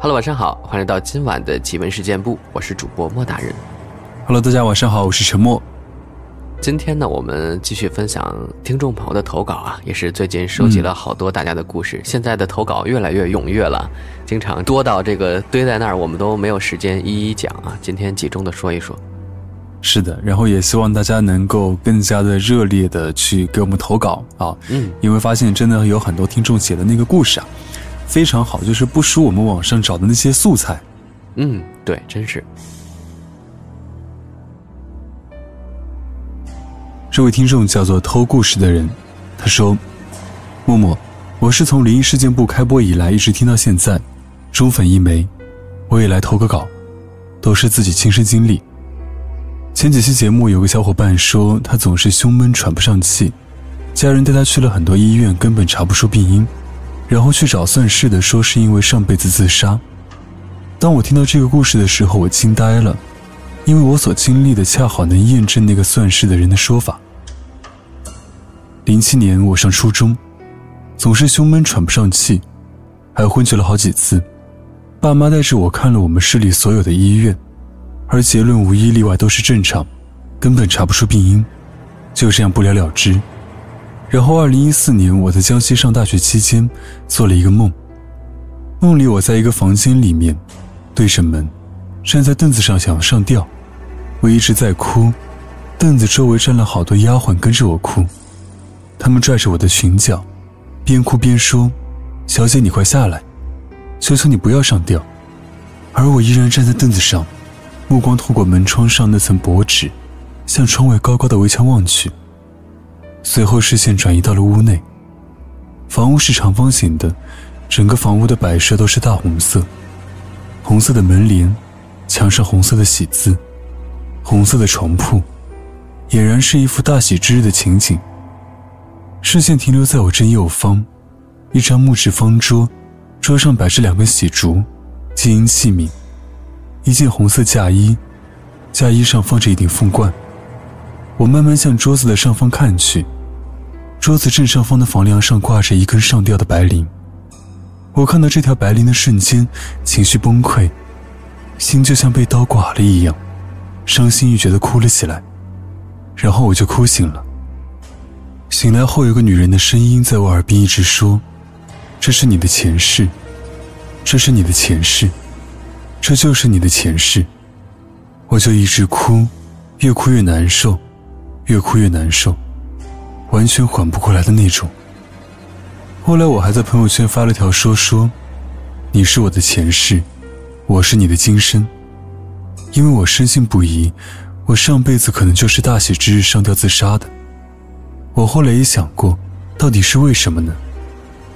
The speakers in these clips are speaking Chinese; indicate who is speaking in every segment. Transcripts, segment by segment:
Speaker 1: Hello，晚上好，欢迎来到今晚的奇闻事件部，我是主播莫大人。
Speaker 2: Hello，大家晚上好，我是陈默。
Speaker 1: 今天呢，我们继续分享听众朋友的投稿啊，也是最近收集了好多大家的故事。现在的投稿越来越踊跃了，经常多到这个堆在那儿，我们都没有时间一一讲啊。今天集中的说一说。
Speaker 2: 是的，然后也希望大家能够更加的热烈的去给我们投稿啊，
Speaker 1: 嗯，
Speaker 2: 因为发现真的有很多听众写的那个故事啊，非常好，就是不输我们网上找的那些素材。
Speaker 1: 嗯，对，真是。
Speaker 2: 这位听众叫做偷故事的人，他说：“默默，我是从灵异事件部开播以来一直听到现在，忠粉一枚，我也来投个稿，都是自己亲身经历。前几期节目有个小伙伴说他总是胸闷喘不上气，家人带他去了很多医院，根本查不出病因，然后去找算事的说是因为上辈子自杀。当我听到这个故事的时候，我惊呆了。”因为我所经历的恰好能验证那个算事的人的说法。零七年我上初中，总是胸闷喘不上气，还昏厥了好几次。爸妈带着我看了我们市里所有的医院，而结论无一例外都是正常，根本查不出病因，就这样不了了之。然后二零一四年我在江西上大学期间，做了一个梦，梦里我在一个房间里面，对着门，站在凳子上想要上吊。我一直在哭，凳子周围站了好多丫鬟跟着我哭，他们拽着我的裙角，边哭边说：“小姐，你快下来，求求你不要上吊。”而我依然站在凳子上，目光透过门窗上那层薄纸，向窗外高高的围墙望去。随后视线转移到了屋内，房屋是长方形的，整个房屋的摆设都是大红色，红色的门帘，墙上红色的喜字。红色的床铺，俨然是一幅大喜之日的情景。视线停留在我正右方，一张木质方桌，桌上摆着两根喜烛、金银器皿，一件红色嫁衣，嫁衣上放着一顶凤冠。我慢慢向桌子的上方看去，桌子正上方的房梁上挂着一根上吊的白绫。我看到这条白绫的瞬间，情绪崩溃，心就像被刀剐了一样。伤心欲绝的哭了起来，然后我就哭醒了。醒来后，有个女人的声音在我耳边一直说：“这是你的前世，这是你的前世，这就是你的前世。”我就一直哭，越哭越难受，越哭越难受，完全缓不过来的那种。后来我还在朋友圈发了条说说：“你是我的前世，我是你的今生。”因为我深信不疑，我上辈子可能就是大喜之日上吊自杀的。我后来也想过，到底是为什么呢？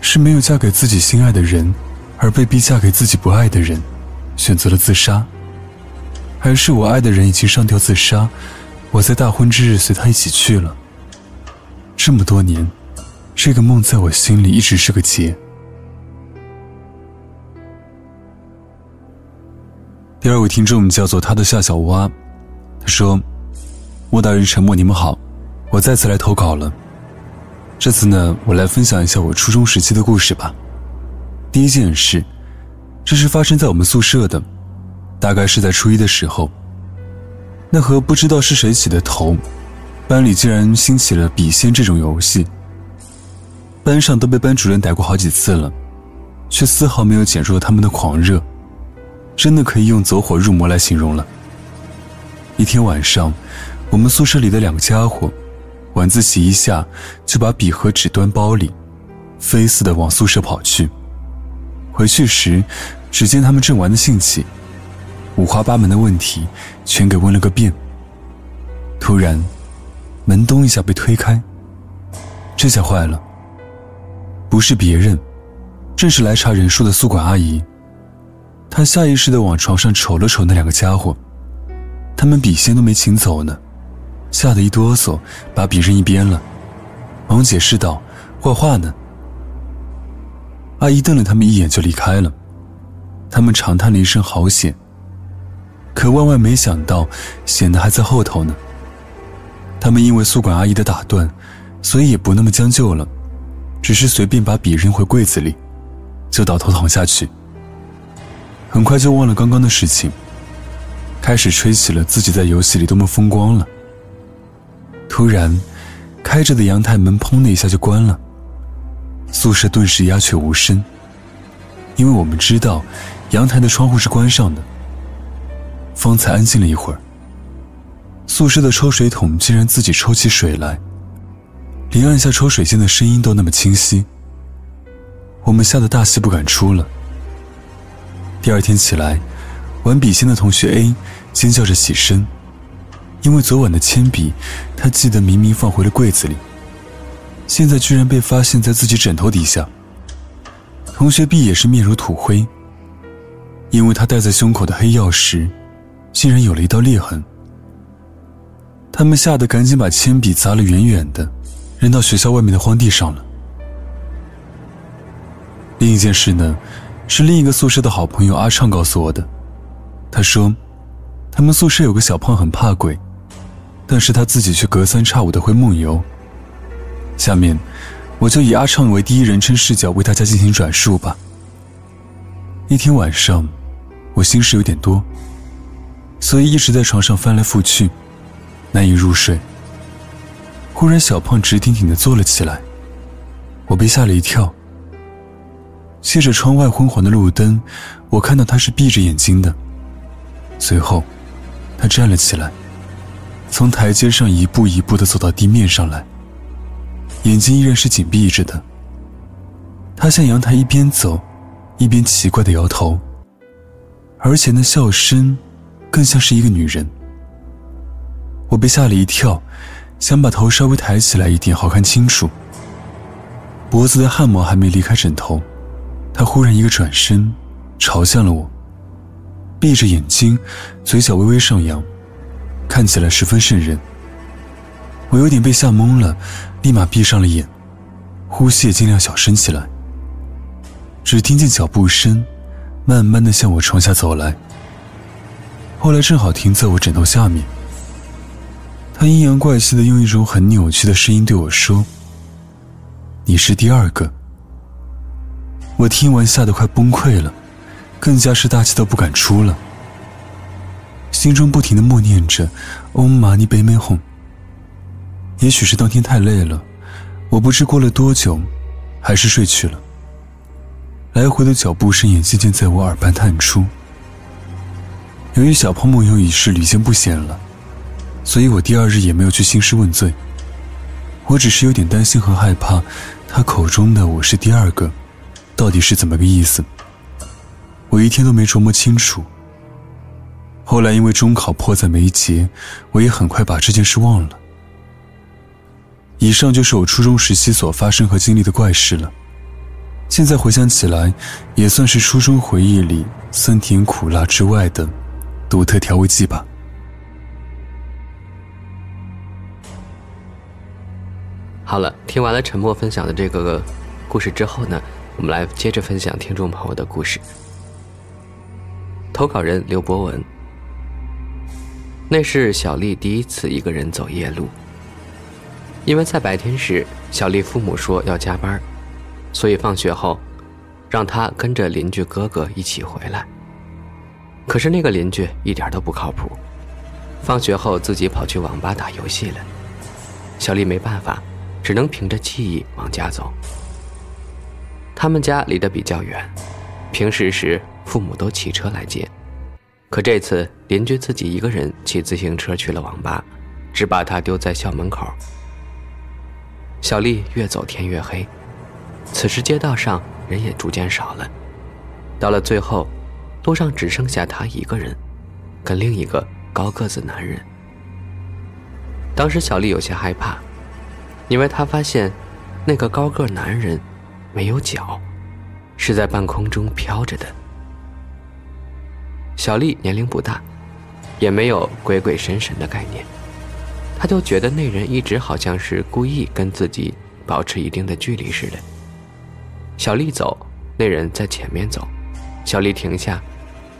Speaker 2: 是没有嫁给自己心爱的人，而被逼嫁给自己不爱的人，选择了自杀，还是我爱的人已经上吊自杀，我在大婚之日随他一起去了？这么多年，这个梦在我心里一直是个结。第二位听众叫做他的夏小蛙，他说：“莫大人、沉默，你们好，我再次来投稿了。这次呢，我来分享一下我初中时期的故事吧。第一件事，这是发生在我们宿舍的，大概是在初一的时候。奈何不知道是谁起的头，班里竟然兴起了笔仙这种游戏。班上都被班主任逮过好几次了，却丝毫没有减弱他们的狂热。”真的可以用走火入魔来形容了。一天晚上，我们宿舍里的两个家伙，晚自习一下就把笔和纸端包里，飞似的往宿舍跑去。回去时，只见他们正玩的兴起，五花八门的问题全给问了个遍。突然，门咚一下被推开，这下坏了，不是别人，正是来查人数的宿管阿姨。她下意识地往床上瞅了瞅那两个家伙，他们笔仙都没请走呢，吓得一哆嗦，把笔扔一边了，忙解释道：“画画呢。”阿姨瞪了他们一眼就离开了，他们长叹了一声好险。可万万没想到，险的还在后头呢。他们因为宿管阿姨的打断，所以也不那么将就了，只是随便把笔扔回柜子里，就倒头躺下去。很快就忘了刚刚的事情，开始吹起了自己在游戏里多么风光了。突然，开着的阳台门砰的一下就关了。宿舍顿时鸦雀无声，因为我们知道，阳台的窗户是关上的。方才安静了一会儿，宿舍的抽水桶竟然自己抽起水来，连按下抽水键的声音都那么清晰。我们吓得大气不敢出了。第二天起来，玩笔仙的同学 A 尖叫着起身，因为昨晚的铅笔，他记得明明放回了柜子里。现在居然被发现在自己枕头底下。同学 B 也是面如土灰，因为他戴在胸口的黑曜石，竟然有了一道裂痕。他们吓得赶紧把铅笔砸了远远的，扔到学校外面的荒地上了。另一件事呢，是另一个宿舍的好朋友阿畅告诉我的。他说，他们宿舍有个小胖很怕鬼，但是他自己却隔三差五的会梦游。下面，我就以阿畅为第一人称视角为大家进行转述吧。一天晚上，我心事有点多，所以一直在床上翻来覆去，难以入睡。忽然，小胖直挺挺的坐了起来，我被吓了一跳。借着窗外昏黄的路灯，我看到他是闭着眼睛的。随后，他站了起来，从台阶上一步一步的走到地面上来。眼睛依然是紧闭着的。他向阳台一边走，一边奇怪的摇头。而且那笑声，更像是一个女人。我被吓了一跳，想把头稍微抬起来一点，好看清楚。脖子的汗毛还没离开枕头，他忽然一个转身，朝向了我。闭着眼睛，嘴角微微上扬，看起来十分瘆人。我有点被吓懵了。立马闭上了眼，呼吸也尽量小声起来。只听见脚步声，慢慢的向我床下走来。后来正好停在我枕头下面。他阴阳怪气的用一种很扭曲的声音对我说：“你是第二个。”我听完吓得快崩溃了，更加是大气都不敢出了，心中不停的默念着“嗡嘛呢呗咪吽”。也许是当天太累了，我不知过了多久，还是睡去了。来回的脚步声也渐渐在我耳畔探出。由于小胖梦游已是屡见不鲜了，所以我第二日也没有去兴师问罪。我只是有点担心和害怕，他口中的我是第二个，到底是怎么个意思？我一天都没琢磨清楚。后来因为中考迫在眉睫，我也很快把这件事忘了。以上就是我初中时期所发生和经历的怪事了。现在回想起来，也算是初中回忆里酸甜苦辣之外的独特调味剂吧。
Speaker 1: 好了，听完了沉默分享的这个故事之后呢，我们来接着分享听众朋友的故事。投稿人刘博文，那是小丽第一次一个人走夜路。因为在白天时，小丽父母说要加班，所以放学后，让她跟着邻居哥哥一起回来。可是那个邻居一点都不靠谱，放学后自己跑去网吧打游戏了。小丽没办法，只能凭着记忆往家走。他们家离得比较远，平时时父母都骑车来接，可这次邻居自己一个人骑自行车去了网吧，只把她丢在校门口。小丽越走天越黑，此时街道上人也逐渐少了。到了最后，路上只剩下她一个人，跟另一个高个子男人。当时小丽有些害怕，因为她发现那个高个男人没有脚，是在半空中飘着的。小丽年龄不大，也没有鬼鬼神神的概念，她就觉得那人一直好像是故意跟自己保持一定的距离似的。小丽走，那人在前面走，小丽停下，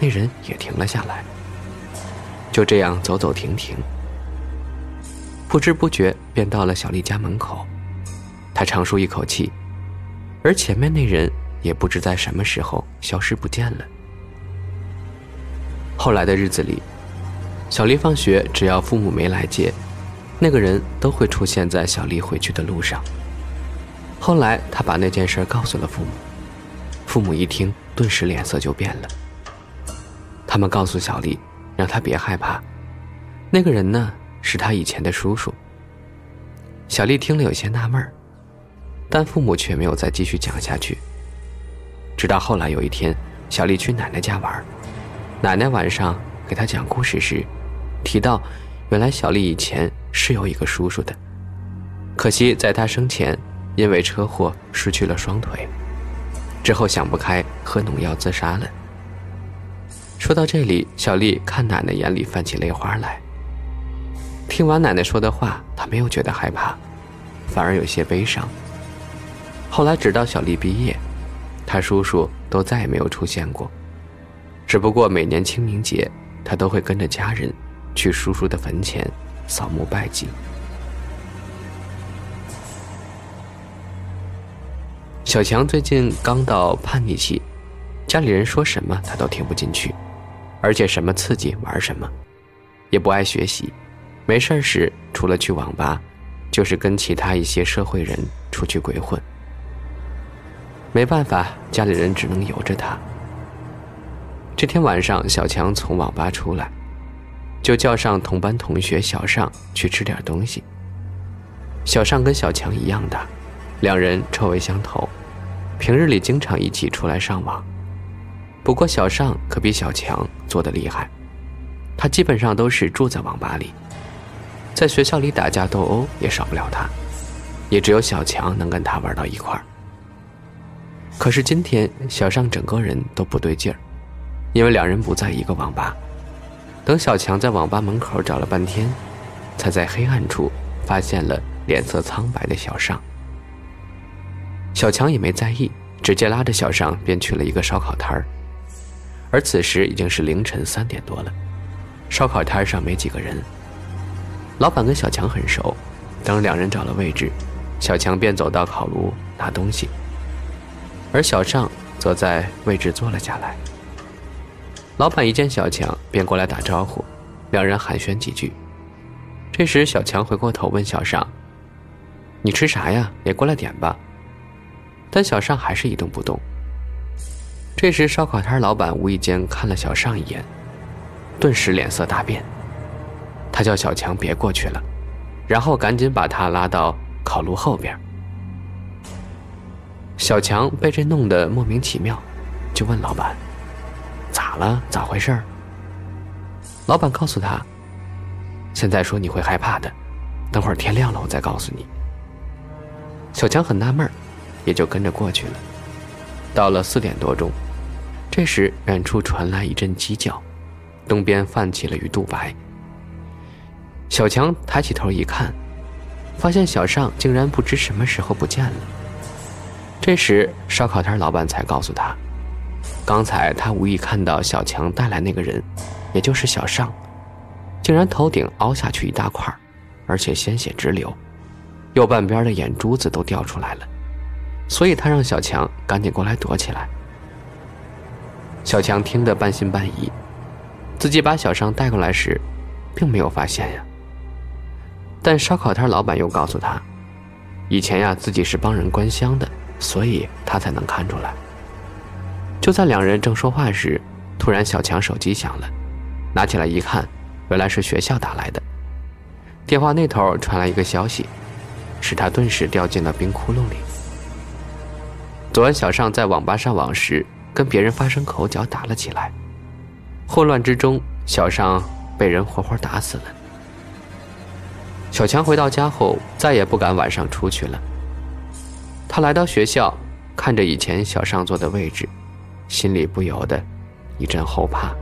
Speaker 1: 那人也停了下来。就这样走走停停，不知不觉便到了小丽家门口。她长舒一口气，而前面那人也不知在什么时候消失不见了。后来的日子里，小丽放学只要父母没来接，那个人都会出现在小丽回去的路上。后来她把那件事告诉了父母，父母一听，顿时脸色就变了。他们告诉小丽，让她别害怕，那个人呢是她以前的叔叔。小丽听了有些纳闷儿，但父母却没有再继续讲下去。直到后来有一天，小丽去奶奶家玩。奶奶晚上给她讲故事时，提到，原来小丽以前是有一个叔叔的，可惜在她生前因为车祸失去了双腿，之后想不开喝农药自杀了。说到这里，小丽看奶奶眼里泛起泪花来。听完奶奶说的话，她没有觉得害怕，反而有些悲伤。后来直到小丽毕业，她叔叔都再也没有出现过。只不过每年清明节，他都会跟着家人去叔叔的坟前扫墓拜祭。小强最近刚到叛逆期，家里人说什么他都听不进去，而且什么刺激玩什么，也不爱学习。没事时除了去网吧，就是跟其他一些社会人出去鬼混。没办法，家里人只能由着他。这天晚上，小强从网吧出来，就叫上同班同学小尚去吃点东西。小尚跟小强一样大，两人臭味相投，平日里经常一起出来上网。不过小尚可比小强做的厉害，他基本上都是住在网吧里，在学校里打架斗殴也少不了他，也只有小强能跟他玩到一块儿。可是今天，小尚整个人都不对劲儿。因为两人不在一个网吧，等小强在网吧门口找了半天，才在黑暗处发现了脸色苍白的小尚。小强也没在意，直接拉着小尚便去了一个烧烤摊儿。而此时已经是凌晨三点多了，烧烤摊上没几个人。老板跟小强很熟，等两人找了位置，小强便走到烤炉拿东西，而小尚则在位置坐了下来。老板一见小强，便过来打招呼，两人寒暄几句。这时，小强回过头问小尚：“你吃啥呀？也过来点吧。”但小尚还是一动不动。这时，烧烤摊老板无意间看了小尚一眼，顿时脸色大变。他叫小强别过去了，然后赶紧把他拉到烤炉后边。小强被这弄得莫名其妙，就问老板。咋了？咋回事？老板告诉他：“现在说你会害怕的，等会儿天亮了我再告诉你。”小强很纳闷，也就跟着过去了。到了四点多钟，这时远处传来一阵鸡叫，东边泛起了鱼肚白。小强抬起头一看，发现小尚竟然不知什么时候不见了。这时烧烤摊老板才告诉他。刚才他无意看到小强带来那个人，也就是小尚，竟然头顶凹下去一大块，而且鲜血直流，右半边的眼珠子都掉出来了，所以他让小强赶紧过来躲起来。小强听得半信半疑，自己把小商带过来时，并没有发现呀。但烧烤摊老板又告诉他，以前呀自己是帮人关香的，所以他才能看出来。就在两人正说话时，突然小强手机响了，拿起来一看，原来是学校打来的。电话那头传来一个消息，使他顿时掉进了冰窟窿里。昨晚小尚在网吧上网时，跟别人发生口角，打了起来。混乱之中，小尚被人活活打死了。小强回到家后，再也不敢晚上出去了。他来到学校，看着以前小尚坐的位置，心里不由得一阵后怕。